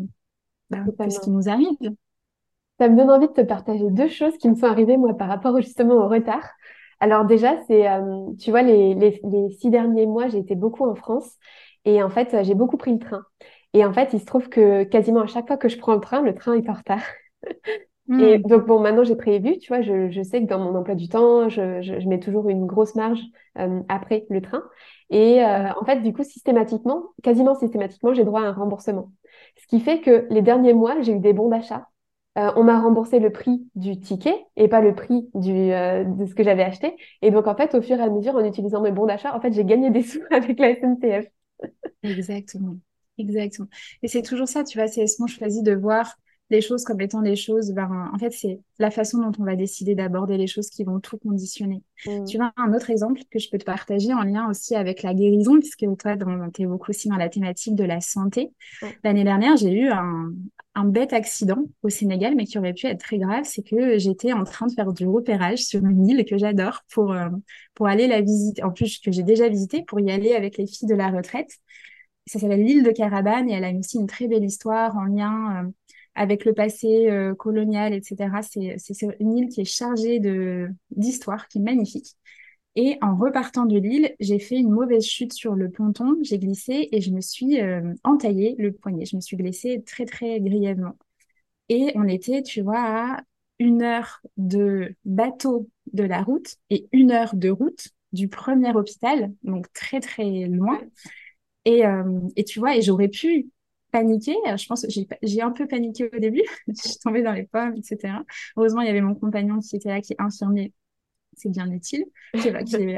bah, que ce qui nous arrive. Ça me donne envie de te partager deux choses qui me sont arrivées, moi, par rapport justement au retard. Alors déjà, c'est, euh, tu vois, les, les, les six derniers mois, j'ai été beaucoup en France et en fait, j'ai beaucoup pris le train. Et en fait, il se trouve que quasiment à chaque fois que je prends le train, le train est en retard. Et Hmm, donc, bon, maintenant, j'ai prévu, tu vois, je, je sais que dans mon emploi du temps, je, je, je mets toujours une grosse marge euh, après le train. Et euh, en fait, du coup, systématiquement, quasiment systématiquement, j'ai droit à un remboursement. Ce qui fait que les derniers mois, j'ai eu des bons d'achat. Euh, on m'a remboursé le prix du ticket et pas le prix du, euh, de ce que j'avais acheté. Et donc, en fait, au fur et à mesure, en utilisant mes bons d'achat, en fait, j'ai gagné des sous avec la SNCF. exactement. Exactement. Et c'est toujours ça, tu vois, c'est est-ce qu'on choisit de voir les choses comme étant des choses, ben, en fait, c'est la façon dont on va décider d'aborder les choses qui vont tout conditionner. Tu Mm. vois, un autre exemple que je peux te partager en lien aussi avec la guérison, puisque toi, tu es beaucoup aussi dans la thématique de la santé. Ouais. L'année dernière, j'ai eu un, un bête accident au Sénégal, mais qui aurait pu être très grave, c'est que j'étais en train de faire du repérage sur une île que j'adore pour, euh, pour aller la visiter, en plus que j'ai déjà visité, pour y aller avec les filles de la retraite. Ça s'appelle l'île de Caravane et elle a aussi une très belle histoire en lien euh, avec le passé euh, colonial, etc. C'est, une île qui est chargée d'histoire, qui est magnifique. Et en repartant de l'île, j'ai fait une mauvaise chute sur le ponton, j'ai glissé et je me suis euh, entaillé le poignet. Je me suis blessée très, très grièvement. Et on était, tu vois, à une heure de bateau de la route et une heure de route du premier hôpital, donc très, très loin. Et, euh, et tu vois, et j'aurais pu Alors, je pense que j'ai un peu paniqué au début. Je suis tombée dans les pommes, etc. Heureusement, il y avait mon compagnon qui était là, qui est infirmier. C'est bien utile. Qui,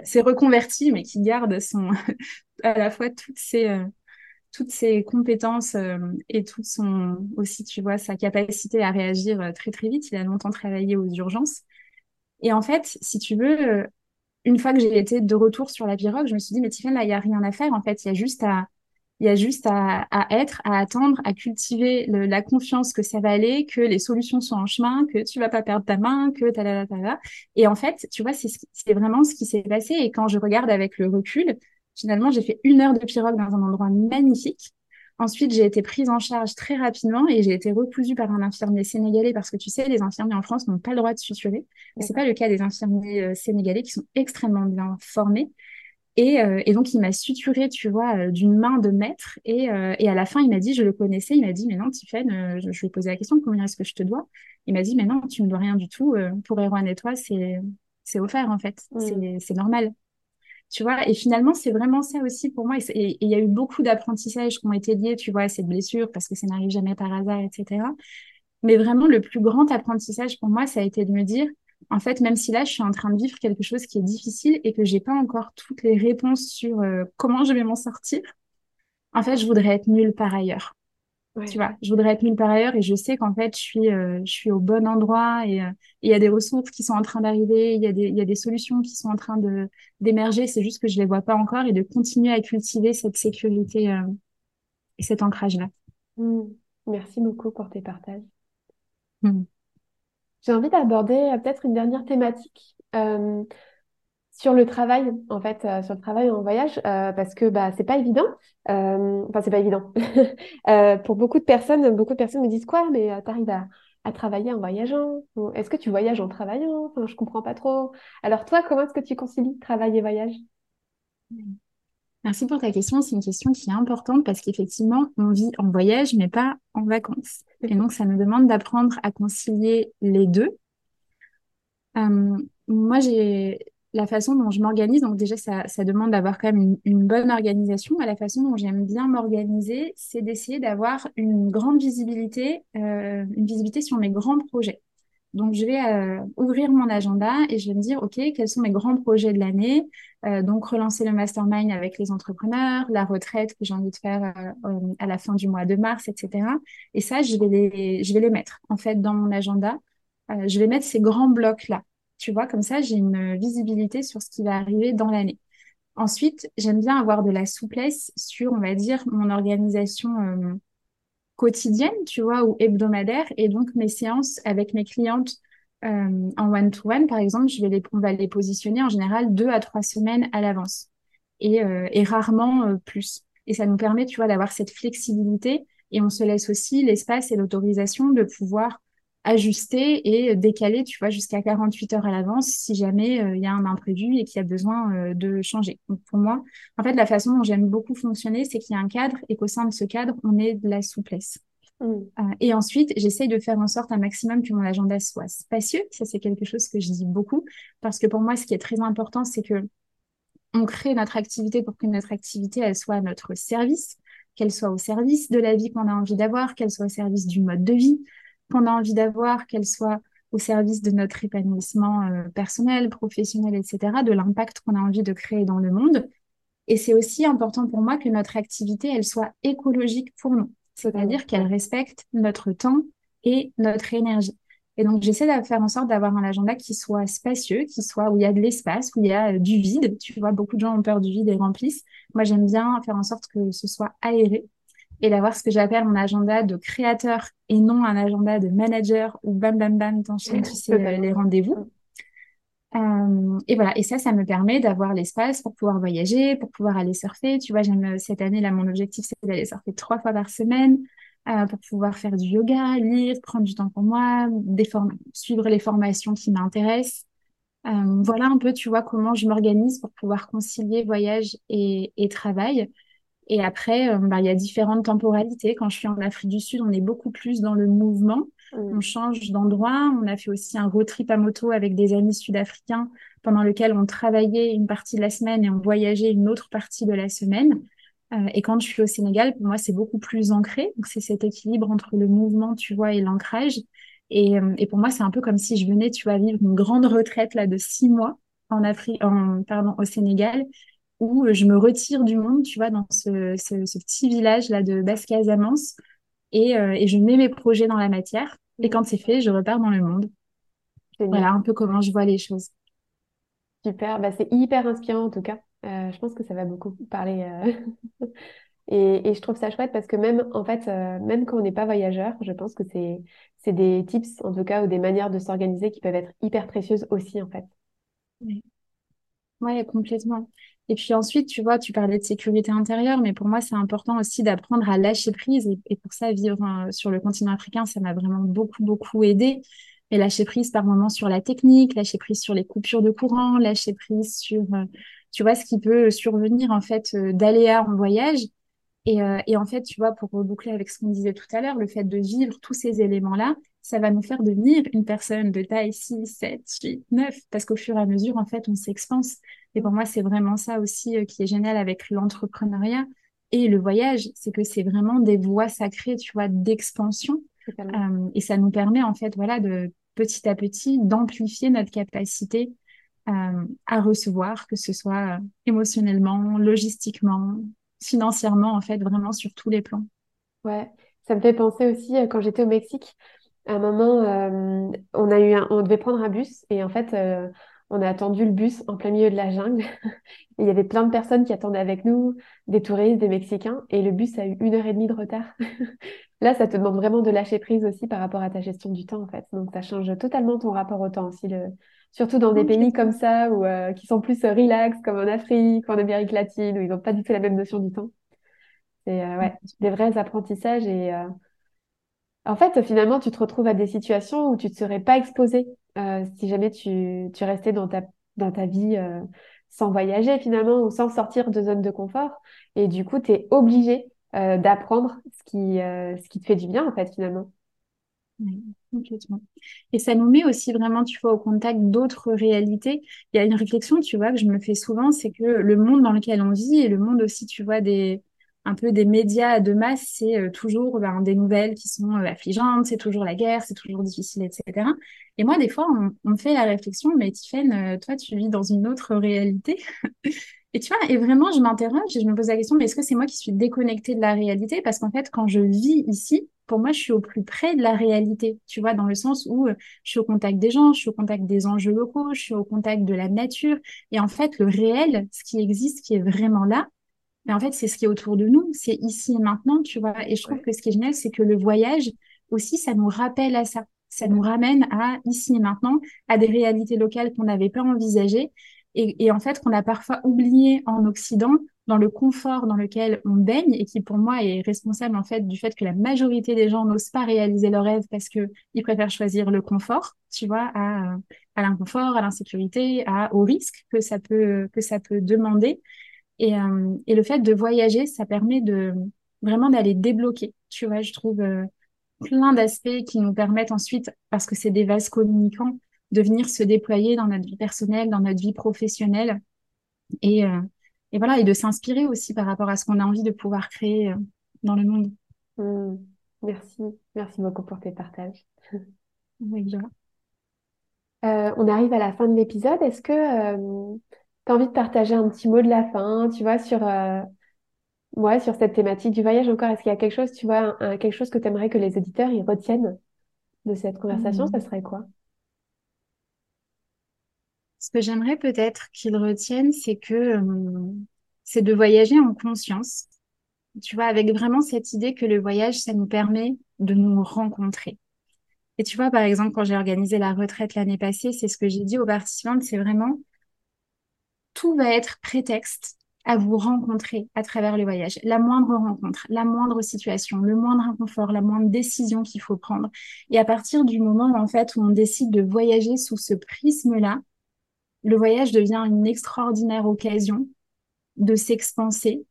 s'est reconverti, mais qui garde son, à la fois toutes ses, euh, toutes ses compétences euh, et toute son, aussi, tu vois, sa capacité à réagir euh, très, très vite. Il a longtemps travaillé aux urgences. Et en fait, si tu veux, une fois que j'ai été de retour sur la pirogue, je me suis dit, mais Tiffany, là, il n'y a rien à faire. En fait, il y a juste à, il y a juste à, à être, à attendre, à cultiver le- la confiance que ça va aller, que les solutions sont en chemin, que tu vas pas perdre ta main, que ta ta ta. Et en fait, tu vois, c'est ce vraiment ce qui s'est passé. Et quand je regarde avec le recul, finalement, j'ai fait une heure de pirogue dans un endroit magnifique. Ensuite, j'ai été prise en charge très rapidement et j'ai été recousue par un infirmier sénégalais parce que tu sais, les infirmiers en France n'ont pas le droit de suturer. C'est D'accord. pas le cas des infirmiers euh, sénégalais qui sont extrêmement bien formés. Et, euh, et donc, il m'a suturé, tu vois, euh, d'une main de maître. Et, euh, et à la fin, il m'a dit, je le connaissais, il m'a dit, mais non, Tiffaine, euh, je, je lui ai posé la question, combien est-ce que je te dois? Il m'a dit, mais non, tu me dois rien du tout. pour Erwan et toi, c'est, offert, en fait. Mm. C'est, normal. Tu vois, et finalement, c'est vraiment ça aussi pour moi. Et il y a eu beaucoup d'apprentissages qui ont été liés, tu vois, à cette blessure, parce que ça n'arrive jamais par hasard, etc. Mais vraiment, le plus grand apprentissage pour moi, ça a été de me dire, en fait, même si là, je suis en train de vivre quelque chose qui est difficile et que j'ai pas encore toutes les réponses sur euh, comment je vais m'en sortir, en fait, je voudrais être nulle par ailleurs. Tu vois, je voudrais être nulle par ailleurs et je sais qu'en fait, je suis, euh, je suis au bon endroit et euh, et il y a des ressources qui sont en train d'arriver, il y a des, y a des solutions qui sont en train de d'émerger. C'est juste que je les vois pas encore et de continuer à cultiver cette sécurité et cet ancrage-là. Mm. Merci beaucoup pour tes partages. Mhm. J'ai envie d'aborder euh, peut-être une dernière thématique euh, sur le travail, en fait, euh, sur le travail en voyage, parce que bah, c'est pas évident. Enfin, c'est pas évident. Pour beaucoup de personnes, beaucoup de personnes me disent quoi, mais tu arrives à, à travailler en voyageant? Est-ce que tu voyages en travaillant? Enfin, je comprends pas trop. Alors toi, comment est-ce que tu concilies travail et voyage? Merci pour ta question. C'est une question qui est importante parce qu'effectivement, on vit en voyage, mais pas en vacances. Et donc, ça nous demande d'apprendre à concilier les deux. Euh, moi, j'ai la façon dont je m'organise. Donc, déjà, ça, ça demande d'avoir quand même une, une bonne organisation. Mais la façon dont j'aime bien m'organiser, c'est d'essayer d'avoir une grande visibilité, euh, une visibilité sur mes grands projets. Donc, je vais euh, ouvrir mon agenda et je vais me dire, OK, quels sont mes grands projets de l'année? Euh, donc, relancer le mastermind avec les entrepreneurs, la retraite que j'ai envie de faire euh, à la fin du mois de mars, etc. Et ça, je vais les, je vais les mettre en fait dans mon agenda. Je vais mettre ces grands blocs-là. Tu vois, comme ça, j'ai une visibilité sur ce qui va arriver dans l'année. Ensuite, j'aime bien avoir de la souplesse sur, on va dire, mon organisation quotidienne, tu vois, ou hebdomadaire. Et donc, mes séances avec mes clientes euh, en one-to-one, par exemple, je vais les, on va les positionner en général deux à trois semaines à l'avance et, euh, et rarement euh, plus. Et ça nous permet, tu vois, d'avoir cette flexibilité et on se laisse aussi l'espace et l'autorisation de pouvoir ajuster et décaler, tu vois, jusqu'à 48 heures à l'avance si jamais il y a un imprévu et qu'il y a besoin de changer. Donc pour moi, en fait, la façon dont j'aime beaucoup fonctionner, c'est qu'il y a un cadre et qu'au sein de ce cadre, on ait de la souplesse. Mm. Euh, et ensuite, j'essaye de faire en sorte un maximum que mon agenda soit spacieux. Ça, c'est quelque chose que je dis beaucoup parce que pour moi, ce qui est très important, c'est que on crée notre activité pour que notre activité, elle soit à notre service, qu'elle soit au service de la vie qu'on a envie d'avoir, qu'elle soit au service du mode de vie qu'on a envie d'avoir, qu'elle soit au service de notre épanouissement euh, personnel, professionnel, etc., de l'impact qu'on a envie de créer dans le monde. Et c'est aussi important pour moi que notre activité, elle soit écologique pour nous c'est-à-dire qu'elle respecte notre temps et notre énergie. Et donc, j'essaie de faire en sorte d'avoir un agenda qui soit spacieux, qui soit où il y a de l'espace, où il y a euh, du vide. Tu vois, beaucoup de gens ont peur du vide et remplissent. Moi, j'aime bien faire en sorte que ce soit aéré et d'avoir ce que j'appelle mon agenda de créateur et non un agenda de manager où bam, bam, bam, t'enchaînes, tu sais, les rendez-vous. Euh, et voilà, et ça, ça me permet d'avoir l'espace pour pouvoir voyager, pour pouvoir aller surfer. Tu vois, j'aime euh, cette année, là, mon objectif, c'est d'aller surfer trois fois par semaine euh, pour pouvoir faire du yoga, lire, prendre du temps pour moi, des suivre les formations qui m'intéressent. Euh, voilà un peu, tu vois, comment je m'organise pour pouvoir concilier voyage et travail. Et après, euh, bah, il y a différentes temporalités. Quand je suis en Afrique du Sud, on est beaucoup plus dans le mouvement. Mm. On change d'endroit. On a fait aussi un road trip à moto avec des amis sud-africains pendant lequel on travaillait une partie de la semaine et on voyageait une autre partie de la semaine. Euh, et quand je suis au Sénégal, pour moi, c'est beaucoup plus ancré. Donc, c'est cet équilibre entre le mouvement, tu vois, et l'ancrage. Et, euh, et pour moi, c'est un peu comme si je venais, tu vois, vivre une grande retraite là de six mois en Afrique, en, pardon, au Sénégal où je me retire du monde, tu vois, dans ce, ce, petit village-là de Basse-Casamance, et, euh, et, je mets mes projets dans la matière. Et quand c'est fait, je repars dans le monde. Voilà un peu comment je vois les choses. Super, bah, c'est hyper inspirant en tout cas. Euh, je pense que ça va beaucoup parler. Euh, et, et, je trouve ça chouette parce que même, en fait, même quand on n'est pas voyageur, je pense que c'est, c'est des tips, en tout cas, ou des manières de s'organiser qui peuvent être hyper précieuses aussi, en fait. Oui. Ouais, complètement. Et puis ensuite, tu vois, tu parlais de sécurité intérieure, mais pour moi, c'est important aussi d'apprendre à lâcher prise. Et, pour ça, vivre euh, sur le continent africain, ça m'a vraiment beaucoup, beaucoup aidé. Et lâcher prise par moments sur la technique, lâcher prise sur les coupures de courant, lâcher prise sur, euh, tu vois, ce qui peut survenir en fait euh, d'aléas en voyage. Et, et en fait, tu vois, pour reboucler avec ce qu'on disait tout à l'heure, le fait de vivre tous ces éléments-là, ça va nous faire devenir une personne de taille 6, 7, 8, 9, parce qu'au fur et à mesure, en fait, on s'expanse. Et pour moi, c'est vraiment ça aussi euh, qui est génial avec l'entrepreneuriat et le voyage, c'est que c'est vraiment des voies sacrées, tu vois, d'expansion. Euh, et ça nous permet, en fait, voilà, de petit à petit, d'amplifier notre capacité euh, à recevoir, que ce soit émotionnellement, logistiquement, financièrement, en fait, vraiment sur tous les plans. Ouais, ça me fait penser aussi, quand j'étais au Mexique, à un moment, on a eu on devait prendre un bus et en fait, on a attendu le bus en plein milieu de la jungle. il y avait plein de personnes qui attendaient avec nous, des touristes, des Mexicains, et le bus a eu une heure et demie de retard. Là, ça te demande vraiment de lâcher prise aussi par rapport à ta gestion du temps, en fait. Donc, ça change totalement ton rapport au temps aussi. Surtout dans des pays comme ça, ou euh, qui sont plus euh, relax, comme en Afrique, en Amérique latine, où ils n'ont pas du tout la même notion du temps. C'est euh, ouais, des vrais apprentissages et en fait, finalement, tu te retrouves à des situations où tu ne te serais pas exposé si jamais tu, tu restais dans ta, dans ta vie sans voyager finalement ou sans sortir de zone de confort. Et du coup, tu es obligé d'apprendre ce qui, ce qui te fait du bien en fait finalement. Oui, complètement. Et ça nous met aussi vraiment, tu vois, au contact d'autres réalités. Il y a une réflexion, tu vois, que je me fais souvent, c'est que le monde dans lequel on vit et le monde aussi, tu vois, des, un peu des médias de masse, c'est euh, toujours ben, des nouvelles qui sont euh, affligeantes, c'est toujours la guerre, c'est toujours difficile, etc. Et moi, des fois, on, me fait la réflexion, mais Tiffaine, euh, toi, tu vis dans une autre réalité. et tu vois, et vraiment, je m'interroge et je me pose la question, mais est-ce que c'est moi qui suis déconnectée de la réalité? Parce qu'en fait, quand je vis ici, pour moi, je suis au plus près de la réalité, tu vois, dans le sens où euh, je suis au contact des gens, je suis au contact des enjeux locaux, je suis au contact de la nature. Et en fait, le réel, ce qui existe, qui est vraiment là, mais en fait, c'est ce qui est autour de nous, c'est ici et maintenant, tu vois. Et je trouve que ce qui est génial, c'est que le voyage aussi, ça nous rappelle à ça. Ça nous ramène à ici et maintenant, à des réalités locales qu'on n'avait pas envisagées et, en fait qu'on a parfois oublié en Occident dans le confort dans lequel on baigne et qui pour moi est responsable en fait du fait que la majorité des gens n'osent pas réaliser leurs rêves parce que ils préfèrent choisir le confort, tu vois, à, l'inconfort, à l'insécurité, à au risque que ça peut que ça peut demander. Et, euh, et le fait de voyager, ça permet de vraiment d'aller débloquer, tu vois, je trouve euh, plein d'aspects qui nous permettent ensuite, parce que c'est des vases communicants, de venir se déployer dans notre vie personnelle, dans notre vie professionnelle. Et, euh, et voilà, et de s'inspirer aussi par rapport à ce qu'on a envie de pouvoir créer euh, dans le monde. Hmm. Merci, merci beaucoup pour tes partages. Oui, euh, on arrive à la fin de l'épisode. Est-ce que euh, tu as envie de partager un petit mot de la fin, tu vois, sur, euh, ouais, sur cette thématique du voyage encore? Est-ce qu'il y a quelque chose, tu vois, quelque chose que tu aimerais que les auditeurs y retiennent de cette conversation? Hmm. Ça serait quoi? Ce que j'aimerais peut-être qu'ils retiennent, c'est que euh, c'est de voyager en conscience. Tu vois, avec vraiment cette idée que le voyage, ça nous permet de nous rencontrer. Et tu vois, par exemple, quand j'ai organisé la retraite l'année passée, c'est ce que j'ai dit aux participantes, c'est vraiment tout va être prétexte à vous rencontrer à travers le voyage. La moindre rencontre, la moindre situation, le moindre inconfort, la moindre décision qu'il faut prendre. Et à partir du moment, en fait, où on décide de voyager sous ce prisme-là, le voyage devient une extraordinaire occasion de s'expanser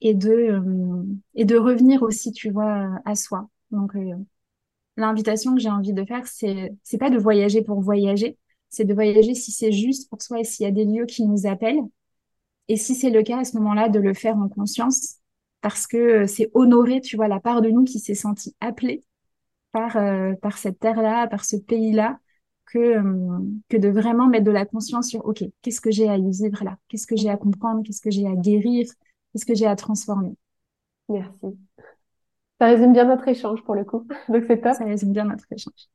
et de euh, et de revenir aussi, tu vois, à soi. Donc euh, l'invitation que j'ai envie de faire, c'est c'est pas de voyager pour voyager, c'est de voyager si c'est juste pour soi et s'il y a des lieux qui nous appellent. Et si c'est le cas à ce moment-là, de le faire en conscience, parce que c'est honorer, tu vois, la part de nous qui s'est sentie appelée par euh, par cette terre-là, par ce pays-là, que, euh, que de vraiment mettre de la conscience sur, OK, qu'est-ce que j'ai à vivre là? Qu'est-ce que j'ai à comprendre? Qu'est-ce que j'ai à guérir? Qu'est-ce que j'ai à transformer? Merci. Ça résume bien notre échange pour le coup. Donc c'est top. Ça résume bien notre échange.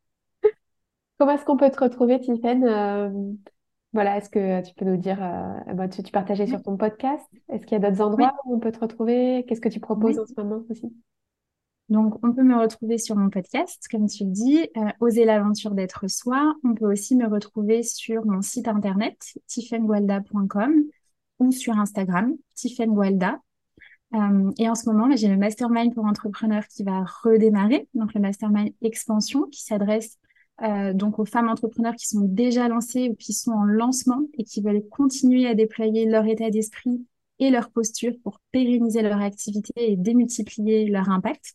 Comment est-ce qu'on peut te retrouver, Tiffaine euh, Voilà, est-ce que tu peux nous dire, euh, bah, tu, tu partageais sur ton podcast? Est-ce qu'il y a d'autres endroits oui. où on peut te retrouver? Qu'est-ce que tu proposes Oui. en ce moment aussi? Donc, on peut me retrouver sur mon podcast, comme tu le dis, euh, Oser l'aventure d'être soi. On peut aussi me retrouver sur mon site internet, tiffengualda.com ou sur Instagram, tiffengualda. Euh, et en ce moment, j'ai le mastermind pour entrepreneurs qui va redémarrer, donc le mastermind expansion qui s'adresse euh, donc aux femmes entrepreneurs qui sont déjà lancées ou qui sont en lancement et qui veulent continuer à déployer leur état d'esprit et leur posture pour pérenniser leur activité et démultiplier leur impact.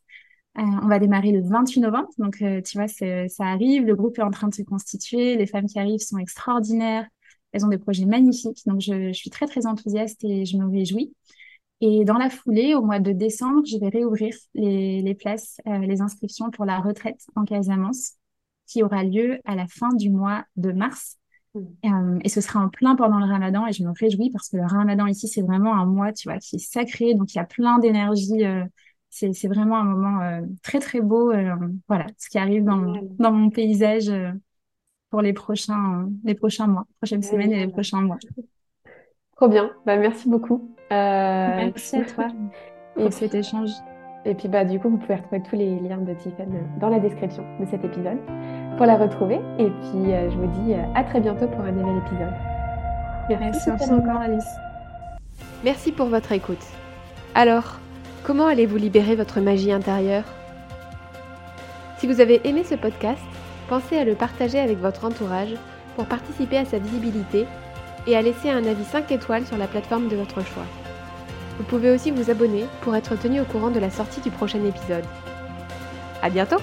Euh, on va démarrer le 28 novembre, donc euh, tu vois, ça arrive, le groupe est en train de se constituer, les femmes qui arrivent sont extraordinaires, elles ont des projets magnifiques, donc je, suis très très enthousiaste et je me réjouis. Et dans la foulée, au mois de décembre, je vais réouvrir les, les places, euh, les inscriptions pour la retraite en Casamance, qui aura lieu à la fin du mois de mars. Euh, et ce sera en plein pendant le ramadan et je me réjouis parce que le ramadan ici, c'est vraiment un mois, tu vois, qui est sacré. Donc, il y a plein d'énergie. euh, c'est, c'est vraiment un moment euh, très, très beau. euh, voilà, ce qui arrive dans, Génial. dans mon paysage pour les prochains, les prochains mois, prochaines semaines et les prochains mois. Trop bien. Bah, merci beaucoup. Merci à toi et pour cet échange. Et puis bah du coup, vous pouvez retrouver tous les liens de Tiffany dans la description de cet épisode pour la retrouver. Et puis euh, je vous dis euh, à très bientôt pour un nouvel épisode. Merci infiniment, Alice. Merci pour votre écoute. Alors, comment allez-vous libérer votre magie intérieure? Si vous avez aimé ce podcast, pensez à le partager avec votre entourage pour participer à sa visibilité et à laisser un avis 5 étoiles sur la plateforme de votre choix. Vous pouvez aussi vous abonner pour être tenu au courant de la sortie du prochain épisode. À bientôt!